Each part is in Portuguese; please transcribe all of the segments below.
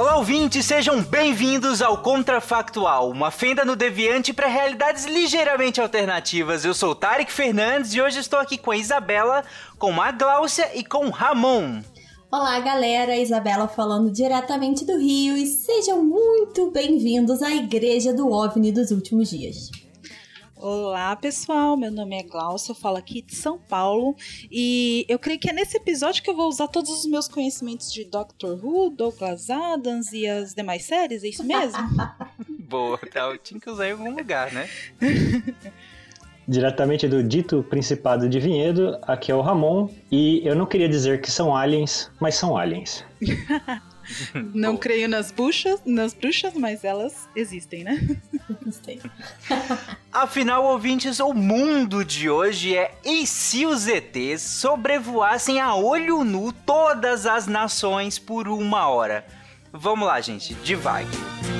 Olá, ouvintes, sejam bem-vindos ao Contrafactual, uma fenda no deviante para realidades ligeiramente alternativas. Eu sou Tarek Fernandes e hoje estou aqui com a Isabela, com a Gláucia e com o Ramon. Olá, galera, Isabela falando diretamente do Rio e sejam muito bem-vindos à Igreja do OVNI dos últimos dias. Olá, pessoal. Meu nome é Glaucia, eu falo aqui de São Paulo e eu creio que é nesse episódio que eu vou usar todos os meus conhecimentos de Doctor Who, Douglas Adams e as demais séries, é isso mesmo? Boa, tá, eu tinha que usar em algum lugar, né? Diretamente do dito Principado de Vinhedo, aqui é o Ramon e eu não queria dizer que são aliens, mas são aliens. Não creio nas bruxas, nas bruxas, mas elas existem, né? Gostei. Afinal, ouvintes, o mundo de hoje é e se os ETs sobrevoassem a olho nu todas as nações por uma hora? Vamos lá, gente, devagar.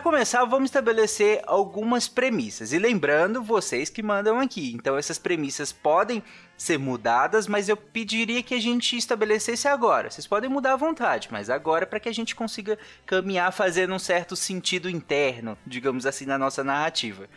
Para começar, vamos estabelecer algumas premissas. E lembrando, vocês que mandam aqui. Então, essas premissas podem ser mudadas, mas eu pediria que a gente estabelecesse agora. Vocês podem mudar à vontade, mas agora para que a gente consiga caminhar fazendo um certo sentido interno, digamos assim, na nossa narrativa.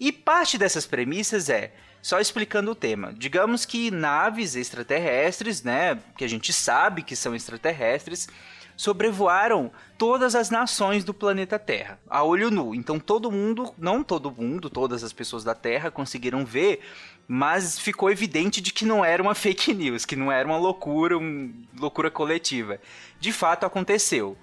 E parte dessas premissas é, só explicando o tema, digamos que naves extraterrestres, né, que a gente sabe que são extraterrestres, sobrevoaram todas as nações do planeta Terra, a olho nu. Então todo mundo, não todo mundo, todas as pessoas da Terra conseguiram ver, mas ficou evidente de que não era uma fake news, que não era uma loucura, uma loucura coletiva. De fato aconteceu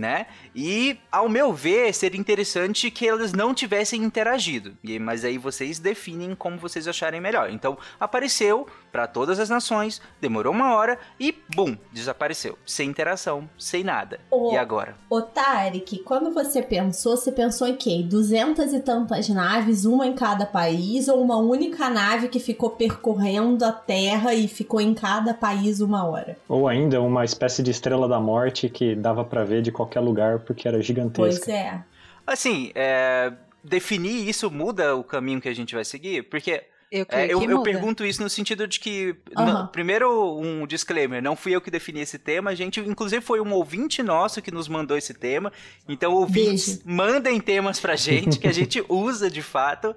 né? E, ao meu ver, seria interessante que elas não tivessem interagido. E, mas aí vocês definem como vocês acharem melhor. Então, apareceu para todas as nações, demorou uma hora e, bum, desapareceu. Sem interação, sem nada. Ô, E agora? Ô, Tarek, quando você pensou, você pensou em quê? Duzentas e tantas naves, uma em cada país, ou uma única nave que ficou percorrendo a Terra e ficou em cada país uma hora? Ou ainda uma espécie de estrela da morte que dava pra ver de qualquer lugar porque era Pois gigantesca. é. Assim, é, definir isso muda o caminho que a gente vai seguir? Porque Eu É, eu, eu pergunto isso no sentido de que, não, primeiro, um disclaimer, não fui eu que defini esse tema, a gente, inclusive, foi um ouvinte nosso que nos mandou esse tema, então, ouvintes, Beijo. mandem temas pra gente, que a gente usa de fato,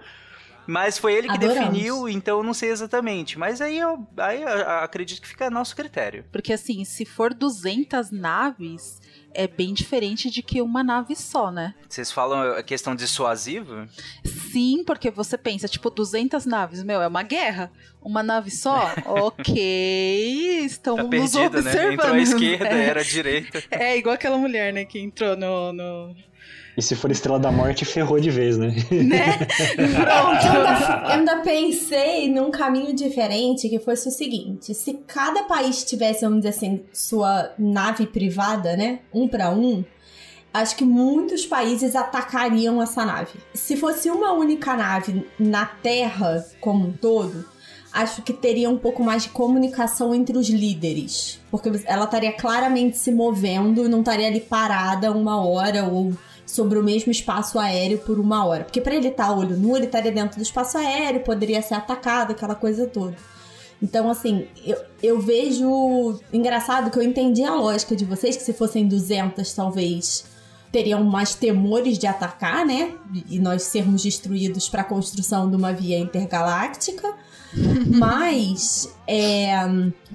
mas foi ele que Adoramos. definiu, então eu não sei exatamente, mas aí eu, aí eu acredito que fica a nosso critério. Porque assim, se for 200 naves, é bem diferente de que uma nave só, né? Vocês falam a questão dissuasiva? Sim, porque você pensa, tipo, 200 naves, meu, é uma guerra. Uma nave só? ok, estão Tá nos né? observando. Entrou à esquerda, É. era à direita. É igual aquela mulher, né, que entrou no. no... E se for estrela da morte, ferrou de vez, né? Né? Eu Pronto. ainda, eu ainda pensei num caminho diferente, que fosse o seguinte: se cada país tivesse, vamos dizer assim, sua nave privada, né? Um pra um, acho que muitos países atacariam essa nave. Se fosse uma única nave na Terra como um todo, acho que teria um pouco mais de comunicação entre os líderes. Porque ela estaria claramente se movendo, não estaria ali parada uma hora ou sobre o mesmo espaço aéreo por uma hora. Porque para ele estar olho nu, ele estaria dentro do espaço aéreo, poderia ser atacado, aquela coisa toda. Então, assim, eu, eu vejo. Engraçado que eu entendi a lógica de vocês, que se fossem 200, talvez teriam mais temores de atacar, né? E nós sermos destruídos para a construção de uma via intergaláctica. Mas, é,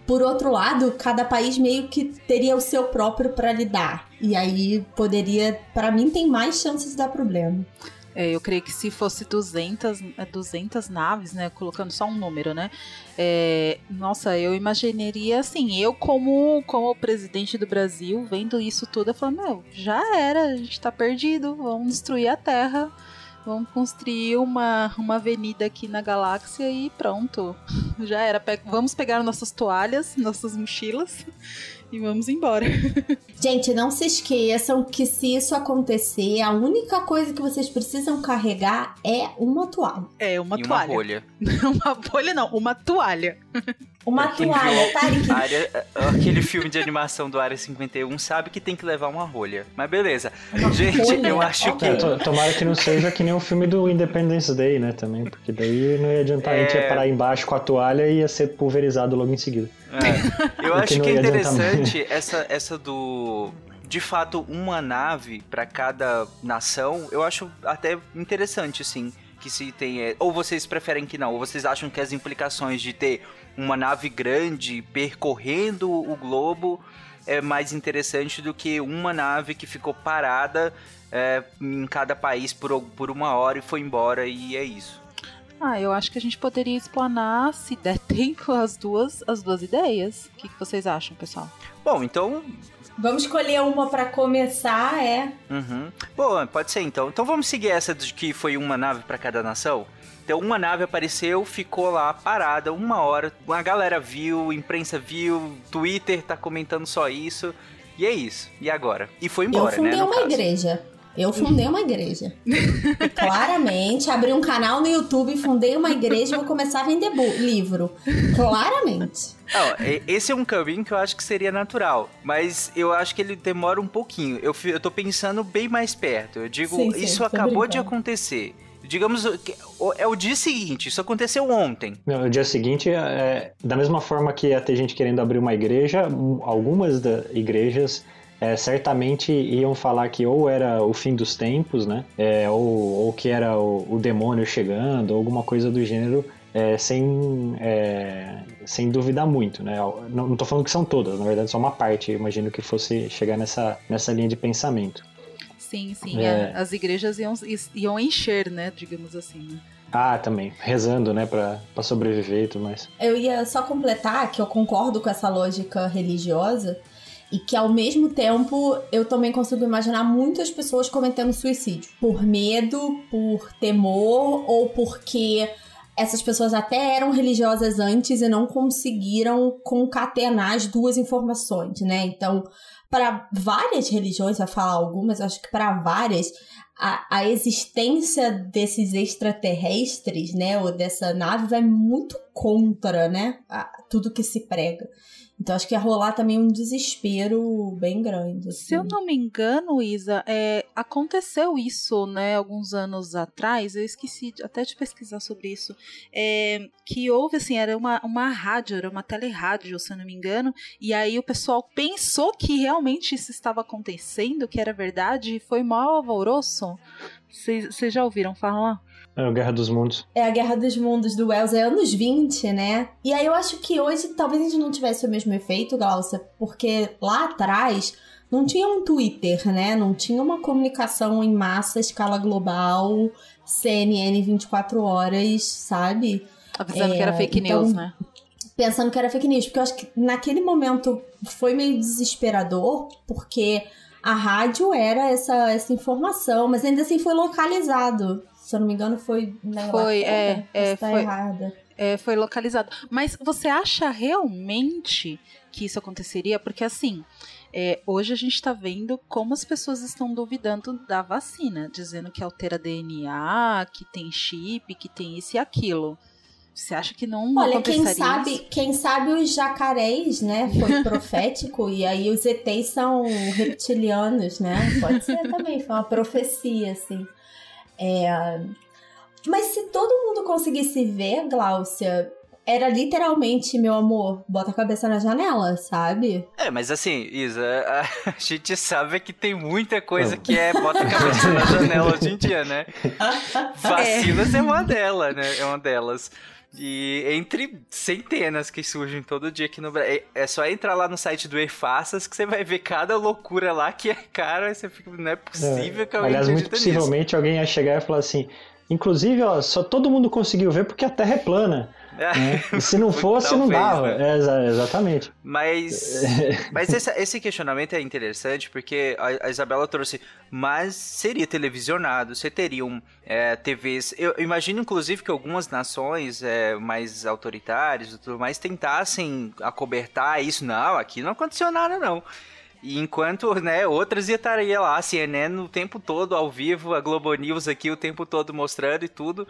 por outro lado, cada país meio que teria o seu próprio para lidar. E aí poderia, para mim, tem mais chances de dar problema. É, eu creio que se fosse 200, é, 200 naves, né, colocando só um número, né, é, nossa, eu imaginaria assim, eu como, como presidente do Brasil, vendo isso tudo, eu falo, meu, já era, a gente tá perdido, vamos destruir a Terra, vamos construir uma, uma avenida aqui na galáxia e pronto, já era, Pe- vamos pegar nossas toalhas, nossas mochilas e vamos embora. Gente, não se esqueçam que se isso acontecer, a única coisa que vocês precisam carregar é uma toalha. É, uma e uma toalha. rolha. uma bolha não, uma toalha. Uma toalha, Tarek. Área- aquele filme de animação do Área 51 sabe que tem que levar uma rolha. Mas beleza. Gente, rolha? eu acho Ok. que. É, to- tomara que não seja que nem o filme do Independence Day, né, também, porque daí não ia adiantar, a gente ia É. parar embaixo com a toalha e ia ser pulverizado logo em seguida. É. Eu acho que é interessante essa, essa do. De fato, uma nave pra cada nação, eu acho até interessante, sim. Que se tem. é, Ou vocês preferem que não? Ou vocês acham que as implicações de ter uma nave grande percorrendo o globo é mais interessante do que uma nave que ficou parada é, em cada país por, por uma hora e foi embora e é isso. Ah, eu acho que a gente poderia explanar, se der tempo, as duas, as duas ideias. O que, que vocês acham, pessoal? Bom, então Vamos escolher uma pra começar, é. Uhum. Bom, pode ser então. Então vamos seguir essa de que foi uma nave pra cada nação? Então uma nave apareceu, ficou lá parada uma hora, a galera viu, a imprensa viu, Twitter tá comentando só isso, e é isso. E agora? E foi embora, eu fundei né? uma caso. igreja. Eu fundei uma igreja. Claramente, abri um canal no YouTube, fundei uma igreja e vou começar a vender livro. Claramente. Não, esse é um caminho que eu acho que seria natural, mas eu acho que ele demora um pouquinho. Eu, eu tô pensando bem mais perto. Eu digo, Sim, sim, isso acabou de brincando. acontecer. Digamos, o- é o dia seguinte, isso aconteceu ontem. No dia seguinte, é, da mesma forma que ia ter gente querendo abrir uma igreja, algumas da, igrejas é, certamente iam falar que ou era o fim dos tempos, né? É, ou, ou que era o, o demônio chegando, ou alguma coisa do gênero, é, sem, é, sem duvidar muito, né? Não, não tô falando que são todas, na verdade só uma parte, eu imagino que fosse chegar nessa, nessa linha de pensamento. Sim, sim. É. a- as igrejas iam, iam encher, né? Digamos assim. né? Ah, também, rezando, né, pra sobreviver e tudo mais. Eu ia só completar que eu concordo com essa lógica religiosa e que ao mesmo tempo eu também consigo imaginar muitas pessoas cometendo suicídio por medo, por temor ou porque essas pessoas até eram religiosas antes e não conseguiram concatenar as duas informações, né? Então, para várias religiões, vai falar algumas, acho que para várias a, a existência desses extraterrestres, né, ou dessa nave vai muito contra, né, a- tudo que se prega. Então acho que ia rolar também um desespero bem grande. Se eu assim. não me engano, Isa, é, aconteceu isso, né, alguns anos atrás, eu esqueci até de pesquisar sobre isso, é, que houve, assim, era uma, uma rádio, era uma telerádio, se eu não me engano, e aí o pessoal pensou que realmente isso estava acontecendo, que era verdade, e foi mal alvoroço. Vocês já ouviram falar? É o Guerra dos Mundos. É a Guerra dos Mundos do Wells, é anos 20, né? E aí eu acho que hoje talvez a gente não tivesse o mesmo efeito, Glaucia, porque lá atrás não tinha um Twitter, né? Não tinha uma comunicação em massa, escala global, CNN 24 horas, sabe? Avisando É, que era fake então- news, né? pensando que era fake news, porque eu acho que naquele momento foi meio desesperador, porque a rádio era essa, essa informação, mas ainda assim foi localizado. Se eu não me engano, foi na Foi, é, é, estar foi. errada. É, foi localizado. Mas você acha realmente que isso aconteceria? Porque assim, é, hoje a gente tá vendo como as pessoas estão duvidando da vacina, dizendo que altera DNA, que tem chip, que tem isso e aquilo. Você acha que não Olha, quem sabe, isso? quem sabe os jacarés, né? Foi profético e aí os ETs são reptilianos, né? Pode ser também, foi uma profecia, assim. É, Mas se todo mundo conseguisse ver, Gláucia, era literalmente, meu amor, bota a cabeça na janela, sabe? É, mas assim, Isa, a gente sabe que tem muita coisa que é bota a cabeça na janela hoje em dia, né? Vacinas é. uma delas, né? É uma delas. E entre centenas que surgem todo dia aqui no Brasil. É só entrar lá no site do EFASAS que você vai ver cada loucura lá que é cara. E você fica, não é possível É. que alguém Aliás, muito acredita nisso. possivelmente alguém ia chegar e falar assim. Inclusive, ó, só todo mundo conseguiu ver porque a Terra é plana. né? E se não fosse, não dava. né? É, exa- exatamente. Mas, mas esse, esse questionamento é interessante porque a, a Isabela trouxe, mas seria televisionado, você teriam é, TVs. Eu imagino, inclusive, que algumas nações é, mais autoritárias e tudo mais tentassem acobertar isso. Não, aqui não aconteceu nada, não. E enquanto, né, outras estariam lá, a CNN o tempo todo ao vivo, a Globo News aqui o tempo todo mostrando e tudo.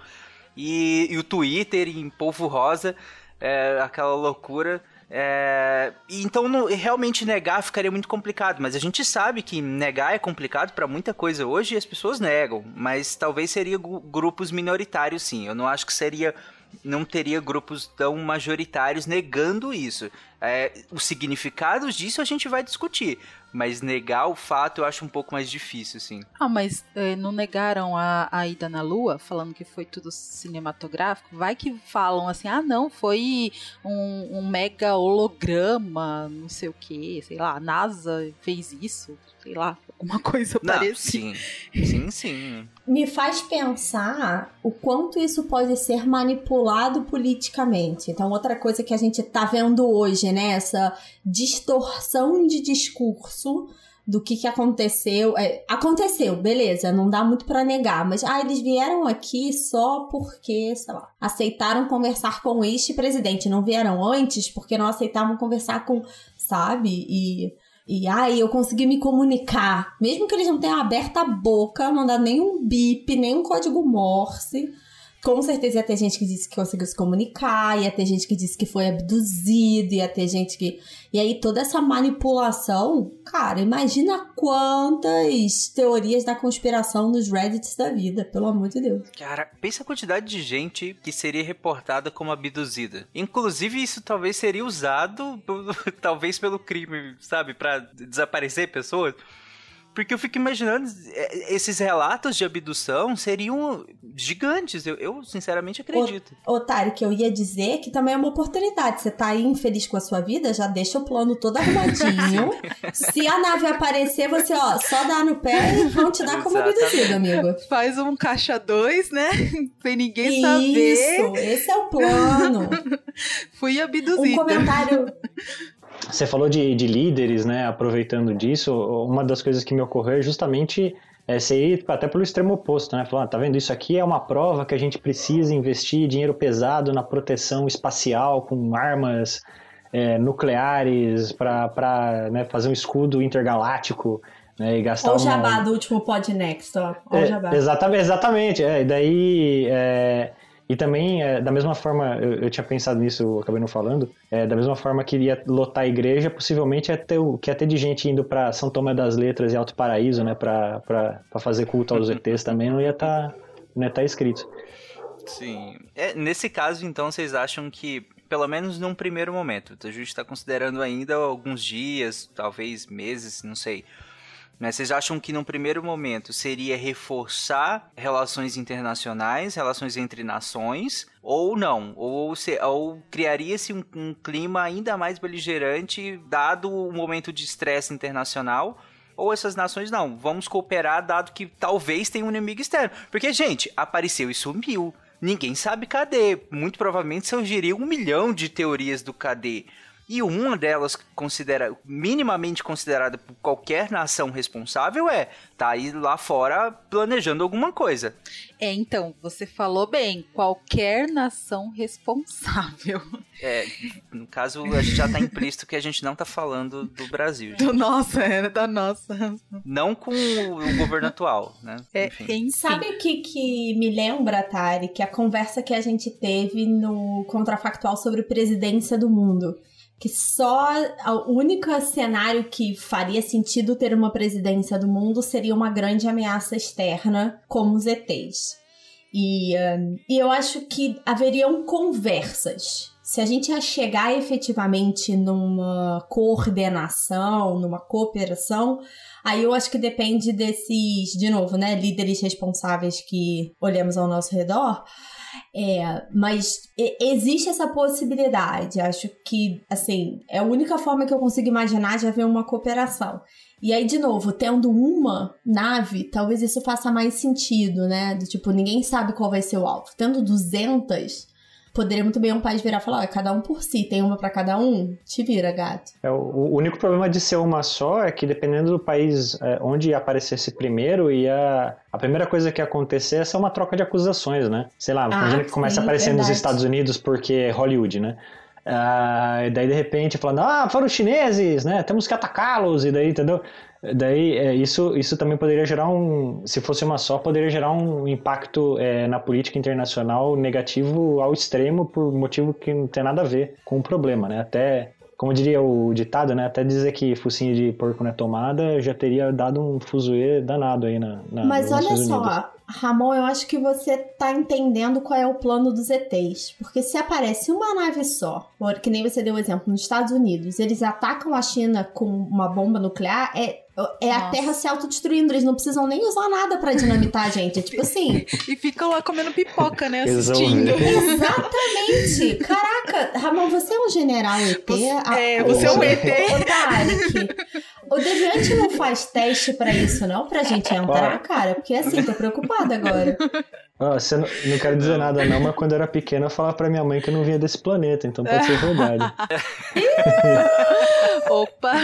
E, e o Twitter em polvo rosa, é, aquela loucura. É, então não- realmente negar ficaria muito complicado, mas a gente sabe que negar é complicado para muita coisa hoje e as pessoas negam, mas talvez seria grupos minoritários sim. Eu não acho que seria não teria grupos tão majoritários negando isso. É, os significados disso a gente vai discutir, mas negar o fato eu acho um pouco mais difícil, sim. Ah, mas eh, não negaram a, a ida na Lua, falando que foi tudo cinematográfico? Vai que falam assim, ah não, foi um, um mega holograma, não sei o que, sei lá, a NASA fez isso, sei lá, alguma coisa Não, parecida. sim, sim, sim. Me faz pensar o quanto isso pode ser manipulado politicamente. Então, outra coisa que a gente tá vendo hoje, né? Essa distorção de discurso do que, que aconteceu. É, aconteceu, beleza, não dá muito pra negar, mas ah, eles vieram aqui só porque, sei lá, aceitaram conversar com este presidente, não vieram antes porque não aceitavam conversar com, sabe? E e ai, eu consegui me comunicar, mesmo que eles não tenham aberto a boca, não dado nenhum bip, nenhum código Morse. Com certeza ia ter gente que disse que conseguiu se comunicar, ia ter gente que disse que foi abduzido, ia ter gente que. E aí toda essa manipulação, cara, imagina quantas teorias da conspiração nos Reddits da vida, pelo amor de Deus. Cara, pensa a quantidade de gente que seria reportada como abduzida. Inclusive, isso talvez seria usado, talvez pelo crime, sabe? Pra desaparecer pessoas. Porque eu fico imaginando, é, esses relatos de abdução seriam gigantes. Eu, eu sinceramente acredito. Otário, que eu ia dizer que também é uma oportunidade. Você tá aí infeliz com a sua vida, já deixa o plano todo arrumadinho. Se a nave aparecer, você, ó, só dá no pé e vão te dar como abduzido, amigo. Faz um caixa 2, né? Sem ninguém Isso, saber. esse é o plano. Fui Um abduzida. comentário. Você falou de, de líderes, né? Aproveitando disso, uma das coisas que me ocorreu é justamente é, você ir até pelo extremo oposto, né? Falar, ah, tá vendo? Isso aqui é uma prova que a gente precisa investir dinheiro pesado na proteção espacial com armas é, nucleares para né, fazer um escudo intergaláctico né, e gastar o uma- jabá do último Pod Next, ó. O é, jabá. exatamente, exatamente. É, e daí. é, e também, é, da mesma forma, eu, eu tinha pensado nisso, eu acabei não falando, é, da mesma forma que ia lotar a igreja, possivelmente ia ter, que ia ter de gente indo para São Tomé das Letras e Alto Paraíso, né, pra fazer culto aos ETs também, não ia estar não ia tá escrito. Sim. É, nesse caso, então, vocês acham que, pelo menos num primeiro momento, a gente está considerando ainda alguns dias, talvez meses, não sei. Mas vocês acham que num primeiro momento seria reforçar relações internacionais, relações entre nações, ou não? Ou, se, ou criaria-se um, um clima ainda mais beligerante, dado o momento de estresse internacional? Ou essas nações não, vamos cooperar dado que talvez tenha um inimigo externo. Porque, gente, apareceu e sumiu. Ninguém sabe cadê. Muito provavelmente surgiria um milhão de teorias do cadê. E uma delas, considera, minimamente considerada por qualquer nação responsável, é tá aí lá fora planejando alguma coisa. É, então, você falou bem, qualquer nação responsável. É, no caso, a gente já tá implícito que a gente não tá falando do Brasil. gente. Do nossa, era da nossa. Não com o governo atual, né? É, Enfim. enfim. Sabe o que, que me lembra, Tari? Que a conversa que a gente teve no Contrafactual sobre presidência do mundo. Que só o único cenário que faria sentido ter uma presidência do mundo seria uma grande ameaça externa, como os ETs. E, ahn, e eu acho que haveriam conversas, se a gente ia chegar efetivamente numa coordenação, numa cooperação, aí eu acho que depende desses, de novo, né, líderes responsáveis que olhamos ao nosso redor. É, mas existe essa possibilidade. Acho que, assim, é a única forma que eu consigo imaginar de haver uma cooperação. E aí, de novo, tendo uma nave, talvez isso faça mais sentido, né? Do tipo, ninguém sabe qual vai ser o alvo. Tendo 200, poderia muito bem um país virar e falar: ó, é cada um por si, tem uma pra cada um, te vira, gato. É, o, único problema de ser uma só é que dependendo do país é, onde aparecesse primeiro, ia, a primeira coisa que ia acontecer é ser uma troca de acusações, né? Sei lá, Ah, imagina que começa a sim, aparecer nos verdade. Estados Unidos porque é Hollywood, né? Ah, e daí de repente falando, ah, foram os chineses, né? Temos que atacá-los, e daí, entendeu? Daí é, isso, isso também poderia gerar um, se fosse uma só, poderia gerar um impacto é, na política internacional negativo ao extremo por motivo que não tem nada a ver com o problema, né? Até, como diria o ditado, né? Até dizer que focinho de porco não é tomada já teria dado um fuzuê danado aí na, na Mas olha Unidos. só, Ramon, eu acho que você tá entendendo qual é o plano dos ETs. Porque se aparece uma nave só, que nem você deu o exemplo, nos Estados Unidos, eles atacam a China com uma bomba nuclear, é, é a. Terra se autodestruindo. Eles não precisam nem usar nada pra dinamitar a gente. É tipo assim. E ficam lá comendo pipoca, né? Assistindo. Exatamente! Caraca, Ramon, você é um general ET? Você- Ah, é, você é um ET. Tarek, o Deviante não faz teste pra isso, não? Pra gente entrar, cara? Porque assim, tô preocupada agora. Ó, você não, não quero dizer nada não, mas quando eu era pequeno eu falava pra minha mãe que eu não vinha desse planeta, então pode ser verdade. Opa!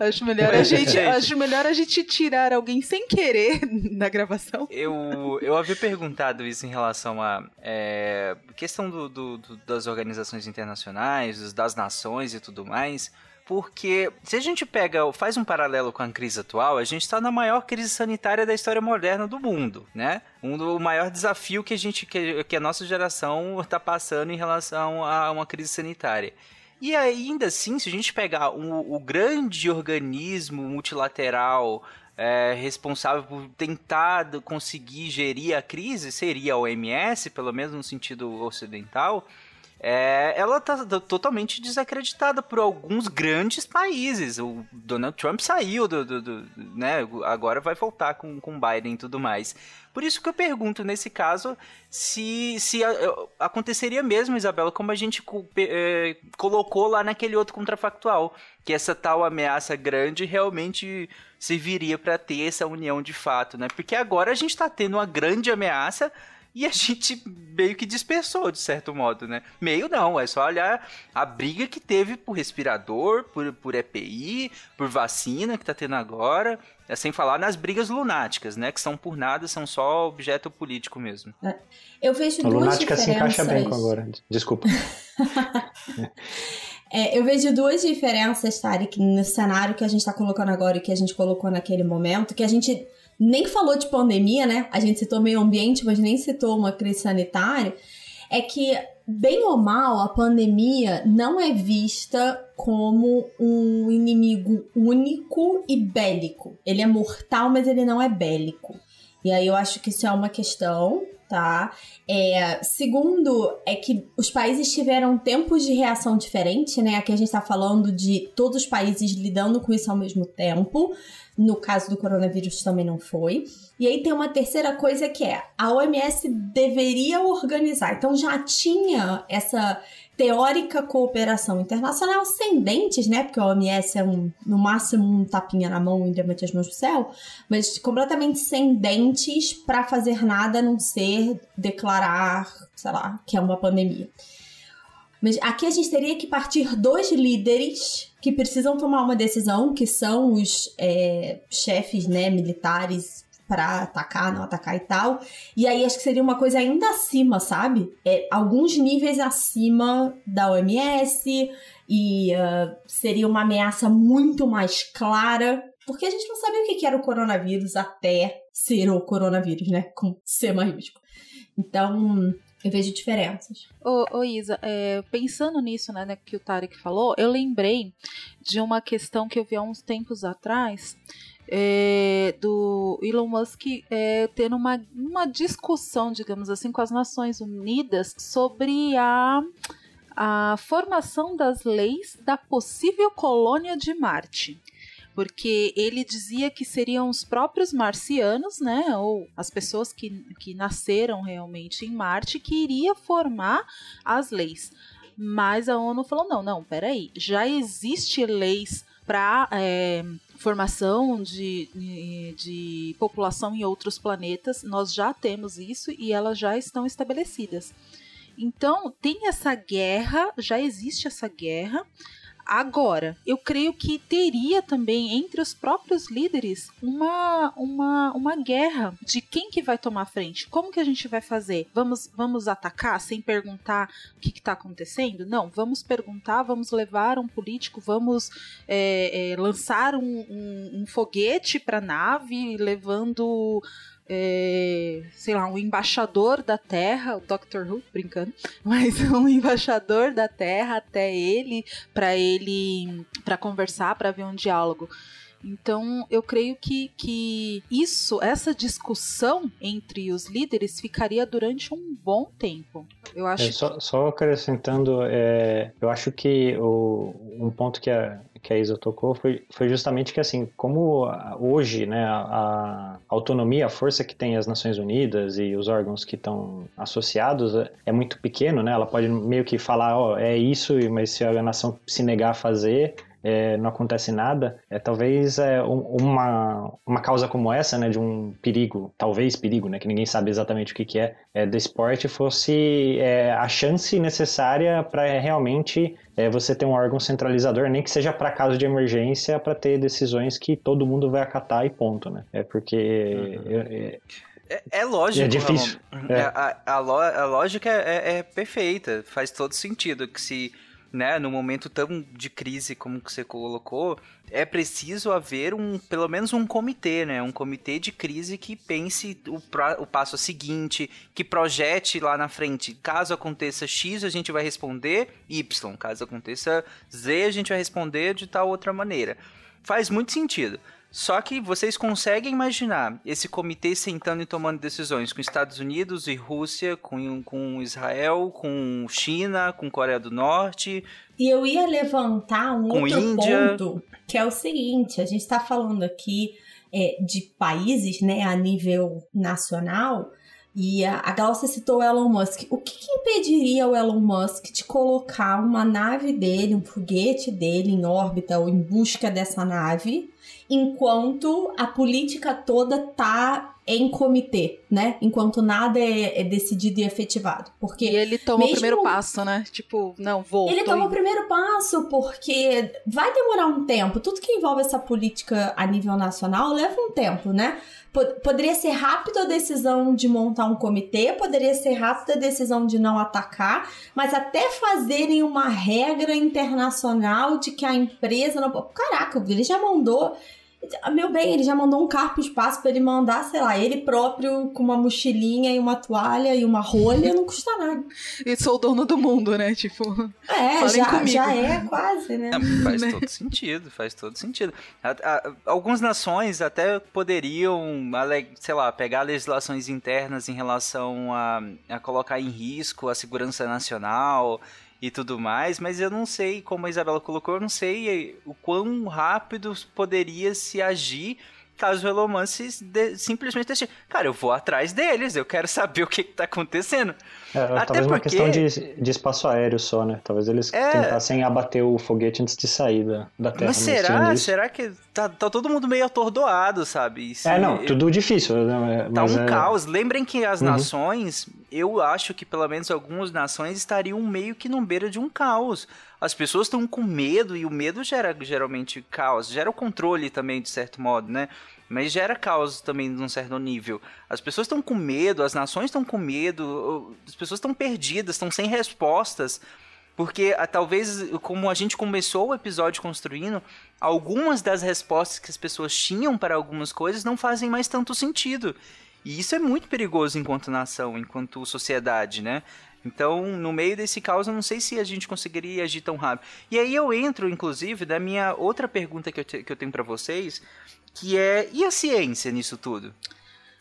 Acho melhor, a gente, acho melhor a gente tirar alguém sem querer na gravação. Eu, eu havia perguntado isso em relação à é, questão do, do- do- das organizações internacionais, das nações e tudo mais. Porque se a gente pega, faz um paralelo com a crise atual, a gente está na maior crise sanitária da história moderna do mundo, né? Um do maior desafio que a gente, que, que a nossa geração está passando em relação a uma crise sanitária. E ainda assim, se a gente pegar o, o grande organismo multilateral é, responsável por tentar conseguir gerir a crise, seria a OMS, pelo menos no sentido ocidental, é, ela está totalmente desacreditada por alguns grandes países. O Donald Trump saiu do, do- do- né, agora vai voltar com com Biden e tudo mais. Por isso que eu pergunto nesse caso se, se aconteceria mesmo, Isabela, como a gente eh, colocou lá naquele outro contrafactual, que essa tal ameaça grande realmente serviria para ter essa união de fato, né? Porque agora a gente está tendo uma grande ameaça e a gente meio que dispersou, de certo modo, né? Meio não, é só olhar a briga que teve por respirador, por, por EPI, por vacina que tá tendo agora, é sem falar nas brigas lunáticas, né? Que são por nada, são só objeto político mesmo. Eu vejo A duas lunática se diferenças. encaixa bem com agora. Desculpa. É, eu vejo duas diferenças, Tarek, no cenário que a gente tá colocando agora e que a gente colocou naquele momento, que a gente nem falou de pandemia, né? A gente citou meio ambiente, mas nem citou uma crise sanitária. É que, bem ou mal, a pandemia não é vista como um inimigo único e bélico. Ele é mortal, mas ele não é bélico. E aí eu acho que isso é uma questão, tá? É, segundo, é que os países tiveram tempos de reação diferente, né? Aqui a gente tá falando de todos os países lidando com isso ao mesmo tempo. No caso do coronavírus também não foi. E aí tem uma terceira coisa que é a OMS deveria organizar. Então já tinha essa teórica cooperação internacional sem dentes, né? Porque a OMS é um, no máximo um tapinha na mão e levante as mãos pro céu, mas completamente sem dentes para fazer nada a não ser declarar, sei lá, que é uma pandemia. Mas aqui a gente teria que partir dos líderes que precisam tomar uma decisão, que são os é, chefes, né, militares para atacar, não atacar e tal. E aí acho que seria uma coisa ainda acima, sabe? É, alguns níveis acima da OMS e ah, seria uma ameaça muito mais clara. Porque a gente não sabia o que que era o coronavírus até ser o coronavírus, né? Com C maiúsculo. Então, eu vejo diferenças. Ô, ô Isa, é, pensando nisso, né, né, que o Tarek falou, eu lembrei de uma questão que eu vi há uns tempos atrás é, do Elon Musk é, tendo uma, uma discussão, digamos assim, com as Nações Unidas sobre a, a formação das leis da possível colônia de Marte. Porque ele dizia que seriam os próprios marcianos, né, ou as pessoas que, que nasceram realmente em Marte, que iria formar as leis. Mas a ONU falou: não, não, peraí, já existe leis para formação de, de, população em outros planetas, nós já temos isso e elas já estão estabelecidas. Então, tem essa guerra, já existe essa guerra. Agora, eu creio que teria também entre os próprios líderes uma, uma, uma guerra de quem que vai tomar frente. Como que a gente vai fazer? Vamos, vamos atacar sem perguntar o que está acontecendo? Não, vamos perguntar, vamos levar um político, vamos é, é, lançar um, um, um foguete para a nave, levando é, sei lá, um embaixador da Terra, o Doctor Who, brincando, mas um embaixador da Terra até ele, para ele, para conversar, para ver um diálogo. Então, eu creio que, que isso, essa discussão entre os líderes ficaria durante um bom tempo. Eu acho. É, só, só acrescentando, é, eu acho que o, um ponto que a, que a Isa tocou foi, foi justamente que, assim, como hoje, né, a, autonomia, a força que tem as Nações Unidas e os órgãos que estão associados é, é muito pequeno, né? Ela pode meio que falar, ó, é isso, mas se a nação se negar a fazer, é, não acontece nada, é, talvez é, um, uma, uma causa como essa, né, de um perigo, talvez perigo, né, que ninguém sabe exatamente o que, que é, é do esporte, fosse é, a chance necessária para realmente é, você ter um órgão centralizador, nem que seja para caso de emergência, para ter decisões que todo mundo vai acatar e ponto, né? É porque é, é, é lógico, É difícil. É. A, a, a lógica é, é perfeita, faz todo sentido que se, né, momento tão de crise como que você colocou, é preciso haver um, pelo menos um comitê, né, um comitê de crise que pense o, pra- o passo seguinte, que projete lá na frente, caso aconteça X, a gente vai responder Y, caso aconteça Z, a gente vai responder de tal outra maneira. Faz muito sentido. Só que vocês conseguem imaginar esse comitê sentando e tomando decisões com Estados Unidos e Rússia, com, com Israel, com China, com Coreia do Norte. E eu ia levantar um outro Índia. ponto, que é o seguinte: a gente está falando aqui é, de países né, a nível nacional, e a, a Glaucia citou o Elon Musk. O que, que impediria o Elon Musk de colocar uma nave dele, um foguete dele em órbita ou em busca dessa nave, enquanto a política toda tá em comitê, né? Enquanto nada é, é decidido e efetivado. Porque E ele toma o primeiro passo, né? Tipo, não, vou. ele toma o indo. primeiro passo porque vai demorar um tempo. Tudo que envolve essa política a nível nacional leva um tempo, né? Po- Poderia ser rápido a decisão de montar um comitê, poderia ser rápida a decisão de não atacar, mas até fazerem uma regra internacional de que a empresa não. Caraca, ele já mandou. Meu bem, ele já mandou um carro pro espaço pra ele mandar, sei lá, ele próprio com uma mochilinha e uma toalha e uma rolha, não custa nada. E sou o dono do mundo, né? Tipo. É, já, comigo. já é quase, né? É, faz todo sentido, faz todo sentido. A- a- algumas nações até poderiam, sei lá, pegar legislações internas em relação a, a colocar em risco a segurança nacional e tudo mais, mas eu não sei, como a Isabela colocou, eu não sei o quão rápido poderia se agir caso o Elon Musk de- simplesmente deixe, cara, eu vou atrás deles, eu quero saber o que, que tá acontecendo. É, Até talvez uma porque- questão de, de espaço aéreo só, né? Talvez eles É. tentassem abater o foguete antes de sair da, da Terra. Mas tinham será? Será que tá, tá todo mundo meio atordoado, sabe? E se- É, não, tudo difícil. Né? Tá Mas um é- caos. Lembrem que as Uhum. nações, eu acho que pelo menos algumas nações estariam meio que no beira de um caos. As pessoas estão com medo e o medo gera geralmente caos, gera o controle também de certo modo, né? Mas gera caos também num certo nível. As pessoas estão com medo, as nações estão com medo, as pessoas estão perdidas, estão sem respostas. Porque ah, talvez, como a gente começou o episódio construindo, algumas das respostas que as pessoas tinham para algumas coisas não fazem mais tanto sentido. E isso é muito perigoso enquanto nação, enquanto sociedade, né? Então, no meio desse caos, eu não sei se a gente conseguiria agir tão rápido. E aí eu entro, inclusive, da minha outra pergunta que eu, te- que eu tenho para vocês, que é, e a ciência nisso tudo?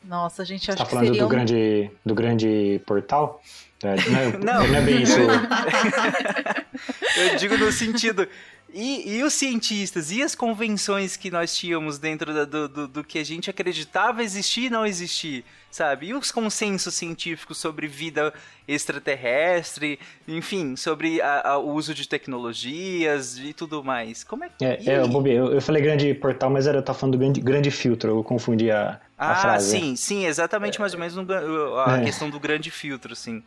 Nossa, gente, Você acho tá que falando seria do um... grande, do grande portal? É, não, Não. não é bem isso. Eu digo no sentido. E, e os cientistas e as convenções que nós tínhamos dentro da- do, do, do que a gente acreditava existir e não existir, sabe? E os consensos científicos sobre vida extraterrestre, enfim, sobre a- a- o uso de tecnologias e tudo mais. Como é que. É, é, Bobi, eu, eu falei grande portal, mas era, eu tava falando do grande, grande filtro, eu confundi a, a Ah, frase. sim, sim, exatamente mais ou menos no a É. questão do grande filtro, sim.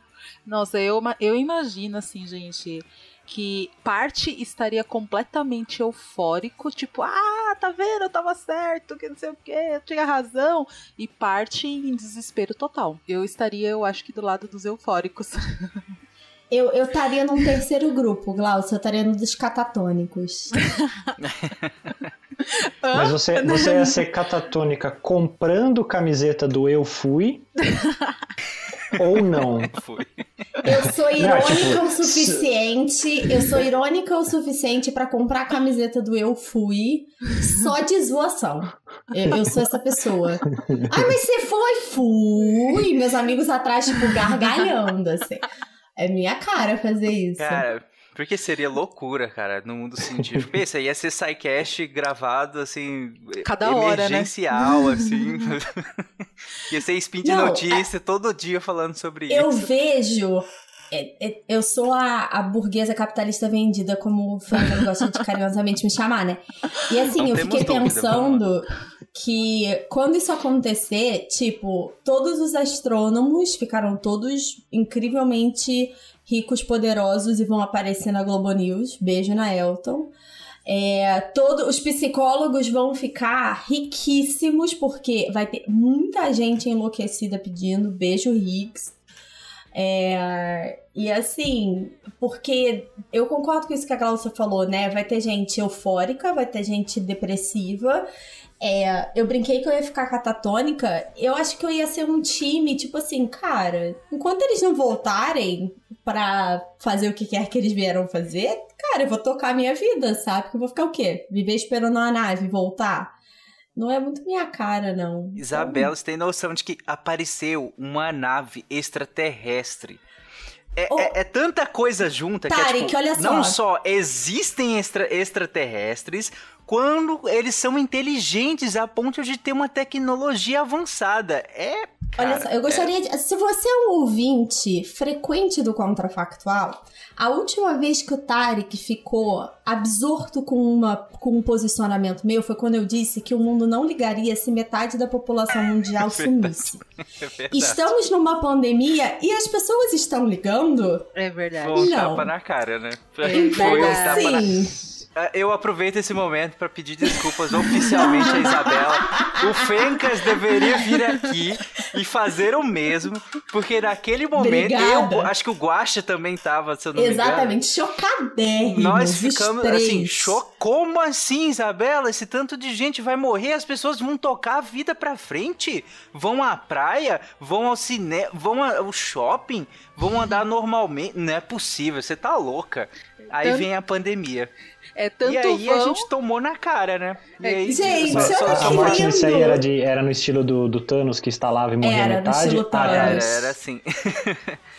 Nossa, eu, eu imagino, assim, gente, que parte estaria completamente eufórico, tipo, ah, tá vendo, eu tava certo, que não sei o que, eu tinha razão, e parte em desespero total. Eu estaria, eu acho que do lado dos eufóricos. Eu eu estaria num terceiro grupo, Glaucio. Eu estaria no dos catatônicos. Mas você, você ia ser catatônica comprando camiseta do Eu Fui ou não? Foi. Eu sou Não, irônica tipo, o suficiente. Eu sou irônica o suficiente pra comprar a camiseta do Eu Fui só de zoação. Eu, eu sou essa pessoa. Ai, mas você foi? Fui! Meus amigos atrás, tipo, gargalhando, assim. É minha cara fazer isso. Cara, porque seria loucura, cara, no mundo científico. Pensa, ia ser SciCast gravado, assim, Cada hora, né? emergencial, assim. ia ser spin de Não, notícia todo dia falando sobre Eu isso. vejo. é- é- Eu sou a, a burguesa capitalista vendida, como o Fernando gosta de carinhosamente me chamar, né? E assim, Não eu fiquei pensando que quando isso acontecer, tipo, todos os astrônomos ficaram todos incrivelmente ricos, poderosos e vão aparecer na Globo News. Beijo na Elton. É, todo, os psicólogos vão ficar riquíssimos, porque vai ter muita gente enlouquecida pedindo. Beijo, Higgs. É, e assim, porque eu concordo com isso que a Glaucia falou, né? Vai ter gente eufórica, vai ter gente depressiva. É, eu brinquei que eu ia ficar catatônica. Eu acho que eu ia ser um time, tipo assim, cara, enquanto eles não voltarem pra fazer o que quer que eles vieram fazer, cara, eu vou tocar a minha vida, sabe? Porque eu vou ficar o quê? Viver esperando a nave voltar? Não é muito minha cara, não. Isabela, você tem noção de que apareceu uma nave extraterrestre. É, Oh. é- é tanta coisa junta que é, tipo, olha só. não só existem extra- extraterrestres, quando eles são inteligentes a ponto de ter uma tecnologia avançada. É. Olha cara, só, eu gostaria de. Se você é um ouvinte frequente do Contrafactual, a última vez que o Tarek ficou absorto com, uma, com um posicionamento meu foi quando eu disse que o mundo não ligaria se metade da população mundial sumisse. É verdade. Estamos numa pandemia e as pessoas estão ligando? É verdade. Foi um Não. tapa na cara, né? Então, Foi um tapa na assim. Eu aproveito esse momento para pedir desculpas oficialmente a Isabela. O Fencas deveria vir aqui e fazer o mesmo, porque naquele momento Obrigada. eu acho que o Guaxa também tava, se eu não. Exatamente, chocadérrimos. Nós os ficamos assim, cho como assim, Isabela? Esse tanto de gente vai morrer, as pessoas vão tocar a vida pra frente, vão à praia, vão ao cinema, vão ao shopping, vão andar normalmente. Não é possível, você tá louca. Aí Tanto- vem a pandemia. É tanto e aí vão... a gente tomou na cara, né? E É, aí, gente, só- eu só- não só- A morte querendo. nisso aí era, de, era no estilo do, do Thanos que instalava e morria Era, no metade? estilo Ah, Era, Thanos. era assim.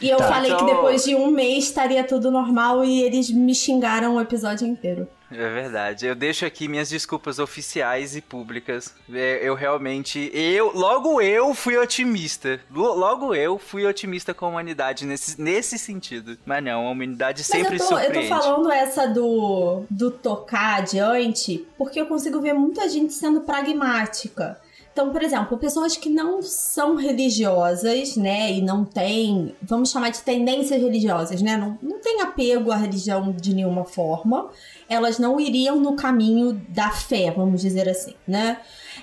E eu Tá. falei que Então- depois de um mês estaria tudo normal e eles me xingaram o episódio inteiro. É verdade. Eu deixo aqui minhas desculpas oficiais e públicas. É, Eu realmente. Eu. Logo eu fui otimista. Lo- Logo eu fui otimista com a humanidade nesse, nesse sentido. Mas não, a humanidade sempre Mas eu tô, eu surpreende. tô falando essa do, do tocar adiante porque eu consigo ver muita gente sendo pragmática. Então, por exemplo, pessoas que não são religiosas, né, e não têm, vamos chamar de tendências religiosas, né, não, não tem apego à religião de nenhuma forma, elas não iriam no caminho da fé, vamos dizer assim, né.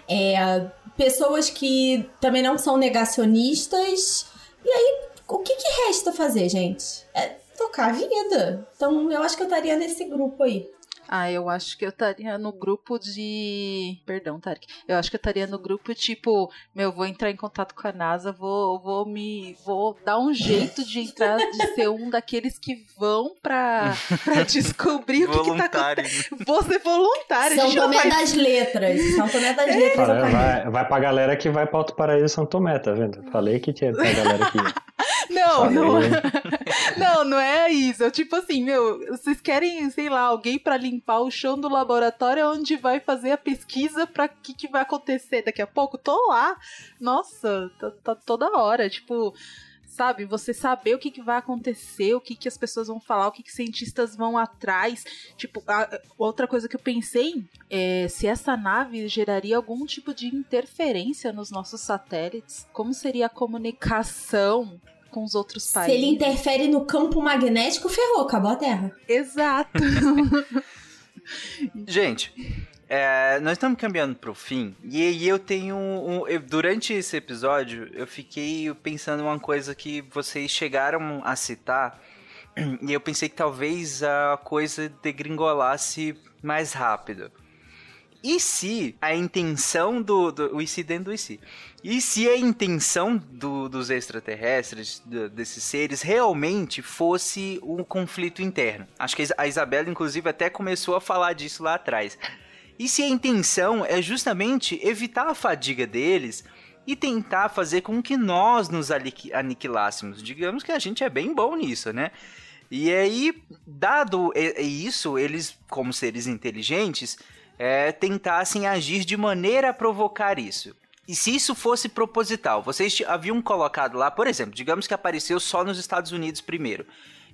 É, pessoas que também não são negacionistas, e aí, o que, que resta fazer, gente? É tocar a vida. Então, eu acho que eu estaria nesse grupo aí. Ah, eu acho que eu estaria no grupo de. Perdão, Tarek. Eu acho que eu estaria no grupo tipo, meu, vou entrar em contato com a NASA, vou, vou me. vou dar um jeito de entrar, de ser um daqueles que vão pra, pra descobrir o que, que tá acontecendo. Vou ser voluntário. São Tomé faz- das Letras. São Tomé das Letras. Fala, ao caminho. vai, vai pra galera que vai pra Alto Paraíso São Tomé, tá vendo? Falei que tinha pra galera que. Não, Falei. não, não, não é isso. Eu, tipo assim, meu, vocês querem, sei lá, alguém pra limpar o chão do laboratório onde vai fazer a pesquisa pra que, que vai acontecer daqui a pouco? Tô lá. Nossa, tá, tá toda hora. Tipo, sabe, você saber o que, que vai acontecer, o que, que as pessoas vão falar, o que, que cientistas vão atrás. Tipo, a- outra coisa que eu pensei é se essa nave geraria algum tipo de interferência nos nossos satélites. Como seria a comunicação com os outros Se países? ele interfere no campo magnético, ferrou, acabou a Terra. Exato. Gente, é, nós estamos caminhando pro fim e, e eu tenho um, eu- durante esse episódio eu fiquei pensando em uma coisa que vocês chegaram a citar e eu pensei que talvez a coisa degringolasse mais rápido. E se a intenção do, do o e se dentro do e se? E se a intenção do- dos extraterrestres, do- desses seres, realmente fosse um conflito interno? Acho que a Is- a Isabela, inclusive, até começou a falar disso lá atrás. E se a intenção é justamente evitar a fadiga deles e tentar fazer com que nós nos aniquilássemos? Digamos que a gente é bem bom nisso, né? E aí, dado isso, eles, como seres inteligentes, é, tentassem agir de maneira a provocar isso. E se isso fosse proposital, vocês haviam colocado lá, por exemplo, digamos que apareceu só nos Estados Unidos primeiro.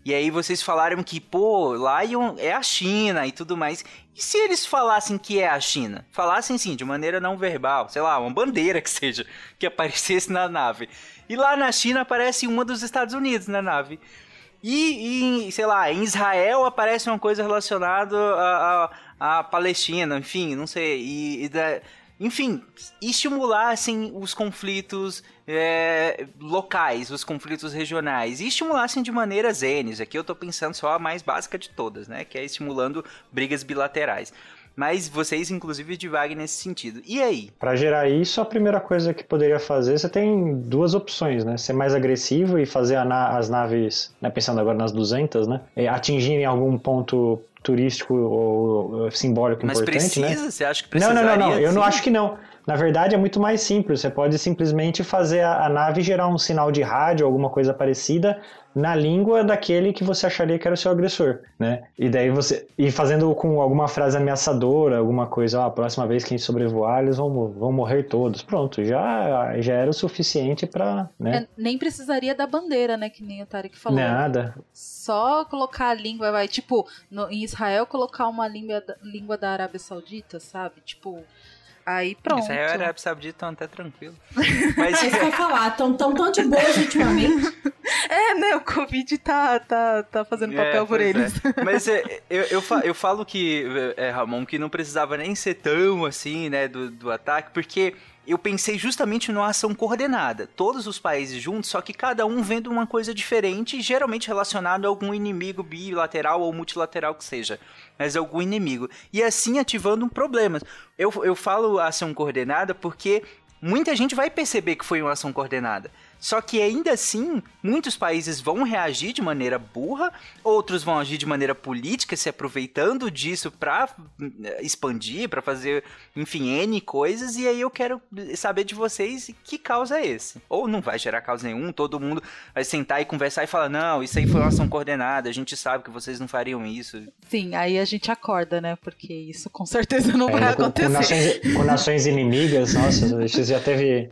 E aí vocês falaram que, pô, iam- é a China e tudo mais. E se eles falassem que é a China? Falassem sim, de maneira não verbal, sei lá, uma bandeira que seja, que aparecesse na nave. E lá na China aparece uma dos Estados Unidos na nave. E, e, sei lá, em Israel aparece uma coisa relacionada à, à Palestina, enfim, não sei. E, e da- enfim, estimulassem os conflitos é, locais, os conflitos regionais, e estimulassem de maneira zenes. Aqui eu tô pensando só a mais básica de todas, né? Que é estimulando brigas bilaterais. Mas vocês, inclusive, divagam nesse sentido. E aí? Para gerar isso, a primeira coisa que poderia fazer, você tem duas opções, né? Ser mais agressivo e fazer a na- as naves, né, pensando agora nas 200, né? Atingirem algum ponto turístico ou, simbólico Mas importante, precisa? né? Você acha que Não, precisaria? não, não, não. Eu não sim? acho que não. Na verdade, é muito mais simples. Você pode simplesmente fazer a, a nave gerar um sinal de rádio, alguma coisa parecida, na língua daquele que você acharia que era o seu agressor, né? E daí você. E fazendo com alguma frase ameaçadora, alguma coisa, ó, a próxima vez que a gente sobrevoar, eles vão, vão morrer todos. Pronto, já, já era o suficiente pra. Né? É, nem precisaria da bandeira, né? Que nem o Tarek falou. Nada. Só colocar a língua, vai, tipo, no- em Israel colocar uma língua, língua da Arábia Saudita, sabe? Tipo, aí pronto. Israel e Arábia Saudita estão até tranquilo. É Mas isso que eu ia falar. Tão tão, tão de boas ultimamente. É, né? O Covid tá, tá, tá fazendo papel É, por eles. é. Mas é, eu, eu, fa- eu falo que, é, Ramon, que não precisava nem ser tão assim, né, do, do ataque, porque eu pensei justamente numa ação coordenada. Todos os países juntos, só que cada um vendo uma coisa diferente, geralmente relacionado a algum inimigo bilateral ou multilateral que seja. Mas algum inimigo. E assim ativando um problema. Eu, eu falo ação coordenada porque muita gente vai perceber que foi uma ação coordenada. Só que ainda assim, muitos países vão reagir de maneira burra, outros vão agir de maneira política, se aproveitando disso pra eh, expandir, pra fazer, enfim, N coisas, e aí eu quero saber de vocês que causa é esse. Ou não vai gerar causa nenhum, todo mundo vai sentar e conversar e falar: não, isso aí foi uma ação coordenada, a gente sabe que vocês não fariam isso. Sim, aí a gente acorda, né? Porque isso com certeza não vai Ainda com, com acontecer. nações, com nações inimigas, nossa, você já teve.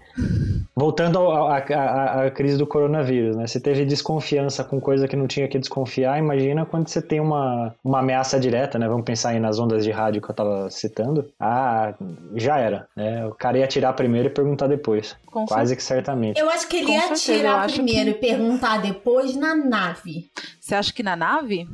Voltando à crise do coronavírus, né? Você teve desconfiança com coisa que não tinha que desconfiar. Imagina quando você tem uma, uma ameaça direta, né? Vamos pensar aí nas ondas de rádio que eu tava citando. Ah, já era. Né? O cara ia atirar primeiro e perguntar depois. Com Quase que certamente. Eu acho que ele Com ia certeza, atirar acho primeiro que- e perguntar depois na nave. Você acha que na nave?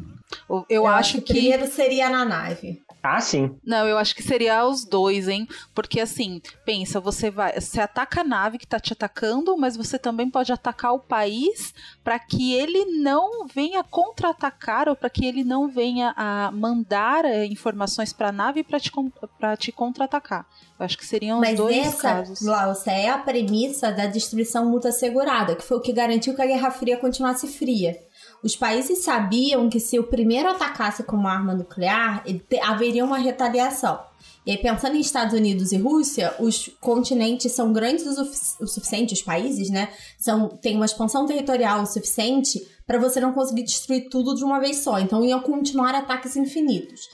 Eu, Eu, acho que. primeiro seria na nave. Ah, sim. Não, eu acho que seria os dois, hein? Porque assim, pensa, você vai, você ataca a nave que tá te atacando, mas você também pode atacar o país para que ele não venha contra-atacar ou para que ele não venha a mandar eh, informações para a nave para te pra te contra-atacar. Eu acho que seriam os Mas dois essa, casos. Glaucia, é a premissa da destruição mútua assegurada, que foi o que garantiu que a Guerra Fria continuasse fria. Os países sabiam que se o primeiro atacasse com uma arma nuclear, haveria uma retaliação. E aí, pensando em Estados Unidos e Rússia, os continentes são grandes o, sufici- o suficiente, os países, né? São, tem uma expansão territorial o suficiente para você não conseguir destruir tudo de uma vez só. Então, iam continuar ataques infinitos.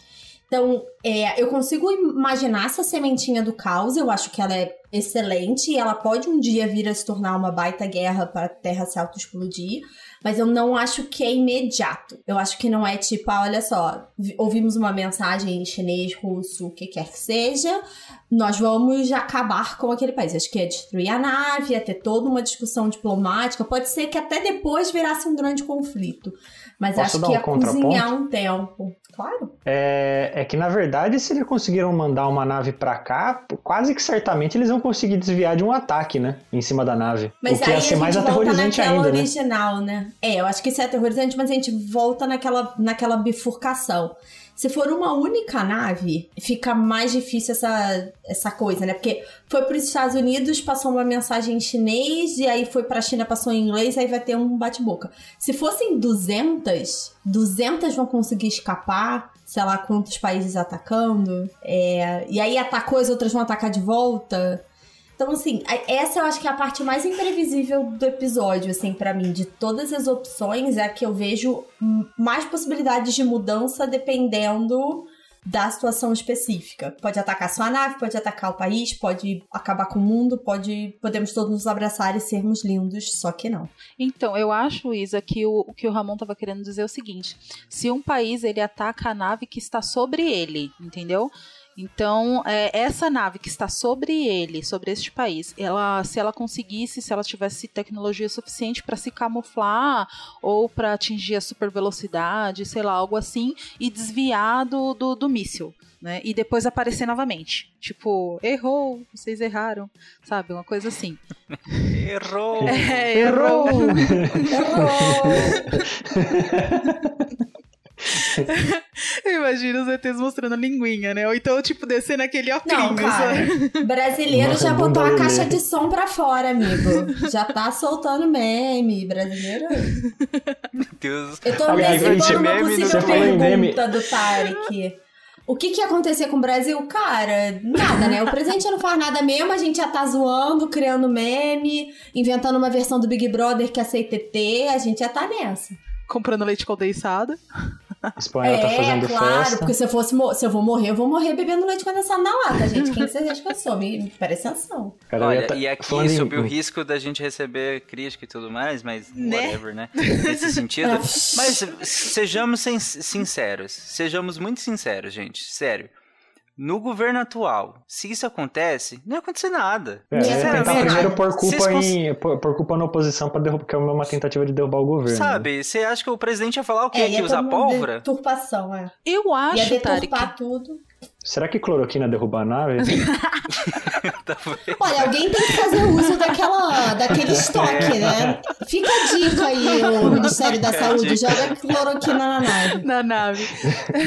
Então, é, eu consigo imaginar essa sementinha do caos, eu acho que ela é excelente e ela pode um dia vir a se tornar uma baita guerra para a Terra se auto-explodir, mas eu não acho que é imediato. Eu acho que não é tipo, ah, olha só, vi- ouvimos uma mensagem em chinês, russo, o que quer que seja, nós vamos acabar com aquele país. Acho que é destruir a nave, é ter toda uma discussão diplomática, pode ser que até depois virasse um grande conflito. Mas Posso acho que um ia cozinhar contraponto? um tempo. Claro. É, é que, na verdade, se eles conseguiram mandar uma nave pra cá, quase que certamente eles vão conseguir desviar de um ataque, né? Em cima da nave. Mas o que aí ia ser a mais aterrorizante ainda, né? original, né? É, eu acho que isso é aterrorizante, mas a gente volta naquela, naquela bifurcação. Se for uma única nave, fica mais difícil essa, essa coisa, né? Porque foi para os Estados Unidos, passou uma mensagem em chinês, e aí foi para a China, passou em inglês, aí vai ter um bate-boca. Se fossem 200, 200 vão conseguir escapar, sei lá quantos países atacando, é, e aí atacou, as outras vão atacar de volta. Então, assim, essa eu acho que é a parte mais imprevisível do episódio, assim, pra mim. De todas as opções, é a que eu vejo mais possibilidades de mudança dependendo da situação específica. Pode atacar sua nave, pode atacar o país, pode acabar com o mundo, pode podemos todos nos abraçar e sermos lindos, só que não. Então, eu acho, Isa, que o, o que o Ramon estava querendo dizer é o seguinte: se um país ele ataca a nave que está sobre ele, entendeu? Então, é, essa nave que está sobre ele, sobre este país, ela, se ela conseguisse, se ela tivesse tecnologia suficiente para se camuflar ou para atingir a super velocidade, sei lá, algo assim, e desviar do, do, do míssil. Né? E depois aparecer novamente. Tipo, errou, vocês erraram. Sabe? Uma coisa assim. Errou! É, errou! Imagina os ETs mostrando a linguinha, né? Ou então, tipo, descendo aquele óculos. Não, cara. Brasileiro Nossa, já botou a caixa de som pra fora, amigo. Já tá soltando meme, brasileiro. Meu Deus. Eu tô antecipando uma meme possível meme. pergunta do Tarek. O que, que ia acontecer com o Brasil? Cara, nada, né? O presidente não faz nada mesmo, a gente já tá zoando, criando meme, inventando uma versão do Big Brother que é CTT, a gente já tá nessa. Comprando leite condensado. Espanha é, tá fazendo claro, festa. porque se eu fosse se eu vou morrer, eu vou morrer bebendo leite condensado na lata, gente. Quem vocês acham que eu sou? Me, me presta atenção. Cara, Olha, tá- e aqui, falando em- sob o risco da gente receber crítica e tudo mais, mas Né? whatever, né? Nesse sentido. mas sejamos sin- sinceros. Sejamos muito sinceros, gente. Sério. No governo atual, se isso acontece, não ia acontecer nada. É, ia Sinceramente, primeiro vocês culpa, cons- em, pôr, pôr culpa na oposição pra derrubar, que é uma tentativa de derrubar o governo. Sabe, você acha que o presidente ia falar o quê? É, que ia ia usar pólvora? Deturpação, é. Eu Ia acho, Tarek. deturpar tudo. Será que cloroquina derruba a nave? Olha, alguém tem que fazer uso daquela, daquele estoque, né? Fica a dica aí, o Ministério da Saúde, joga cloroquina na nave. na nave.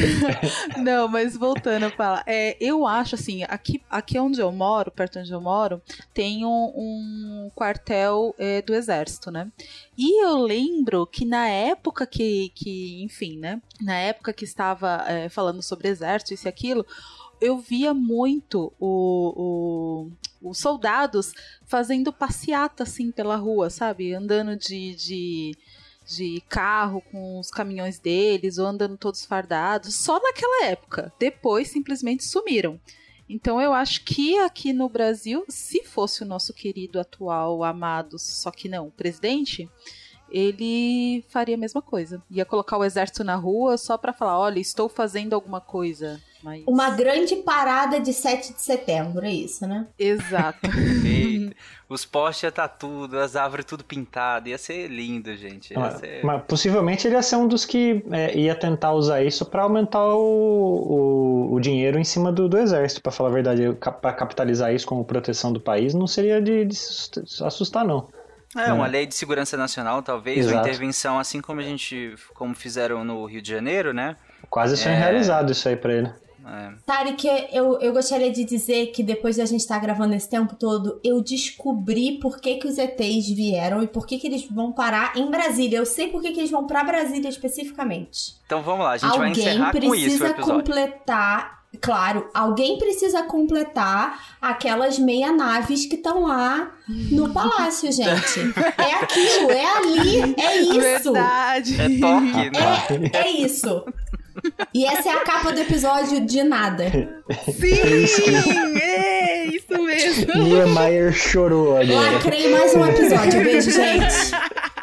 Não, mas voltando a falar, é, eu acho assim, aqui, aqui onde eu moro, perto onde eu moro, tem um, um quartel é, do exército, né? E eu lembro que na época que, que enfim, né? Na época que estava é, falando sobre exército, isso e aquilo, eu via muito o, o- os soldados fazendo passeata assim pela rua, sabe? Andando de, de, de carro com os caminhões deles, ou andando todos fardados, só naquela época. Depois simplesmente sumiram. Então eu acho que aqui no Brasil, se fosse o nosso querido atual amado, só que não, presidente, ele faria a mesma coisa. Ia colocar o exército na rua só pra falar, olha, estou fazendo alguma coisa. Mas... Uma grande parada de 7 de setembro, é isso, né? Exato. Os postes ia estar tudo, as árvores tudo pintado, ia ser lindo, gente. Ia Mas, ser... mas possivelmente ele ia ser um dos que é, ia tentar usar isso pra aumentar o, o, o dinheiro em cima do, do exército, pra falar a verdade. Pra capitalizar isso como proteção do país, não seria de, de se assustar, não. É, uma Hum. lei de segurança nacional, talvez, uma Exato. intervenção assim como a gente, como fizeram no Rio de Janeiro, né? Quase sonho É. realizado isso aí pra ele. É. Tarek, eu, eu gostaria de dizer que depois de a gente estar gravando esse tempo todo, eu descobri por que, que os ETs vieram e por que, que eles vão parar em Brasília. Eu sei por que, que eles vão pra Brasília especificamente. Então vamos lá, a gente vai alguém encerrar com isso o precisa completar. Claro, alguém precisa completar aquelas meia naves que estão lá no palácio, gente. É aquilo, é ali, é isso. Verdade. É toque, né? É, é isso. E essa é a capa do episódio de nada. Sim! é isso mesmo. Niemeyer chorou agora. Lacrei mais um episódio. Beijo, gente.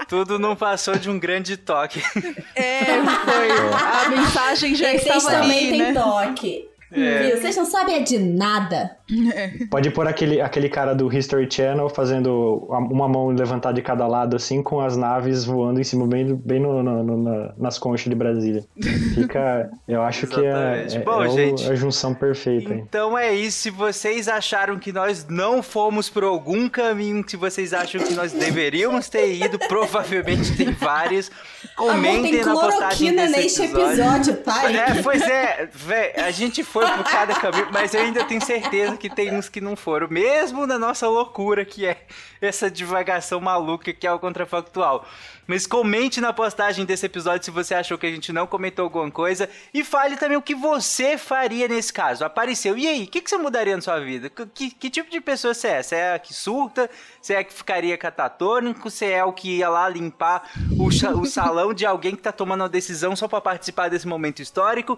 Tudo não passou de um grande toque. É, foi. A mensagem já Vocês estava também ali, têm né? toque. É. Viu? Vocês não sabem é de nada. Pode pôr aquele, aquele cara do History Channel fazendo uma mão levantada de cada lado, assim, com as naves voando em cima, bem, bem no- no- no- na- nas conchas de Brasília. Fica. Eu acho que é, é- Bom, é gente. a junção perfeita. hein? Então é isso. Se vocês acharam que nós não fomos por algum caminho que vocês acham que nós deveríamos ter ido, provavelmente tem vários. Amor, Comentem tem na postagem cloroquina neste episódio, tá? É, pois é, véi, a gente foi por cada caminho, mas eu ainda tenho certeza que tem uns que não foram, mesmo na nossa loucura que é essa divagação maluca que é o contrafactual. Mas comente na postagem desse episódio se você achou que a gente não comentou alguma coisa e fale também o que você faria nesse caso. Apareceu, e aí, o que, que você mudaria na sua vida? Que, que- tipo de pessoa você é? Você é a que surta? Você é a que ficaria catatônico? Você é o que ia lá limpar o, o salão de alguém que tá tomando uma decisão só para participar desse momento histórico?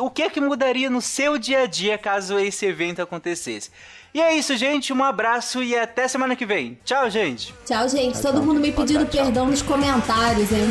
O que é que mudaria no seu dia a dia caso esse evento acontecesse? E é isso, gente. Um abraço e até semana que vem. Tchau, gente. Tchau, gente. Todo mundo me pedindo perdão nos comentários, hein?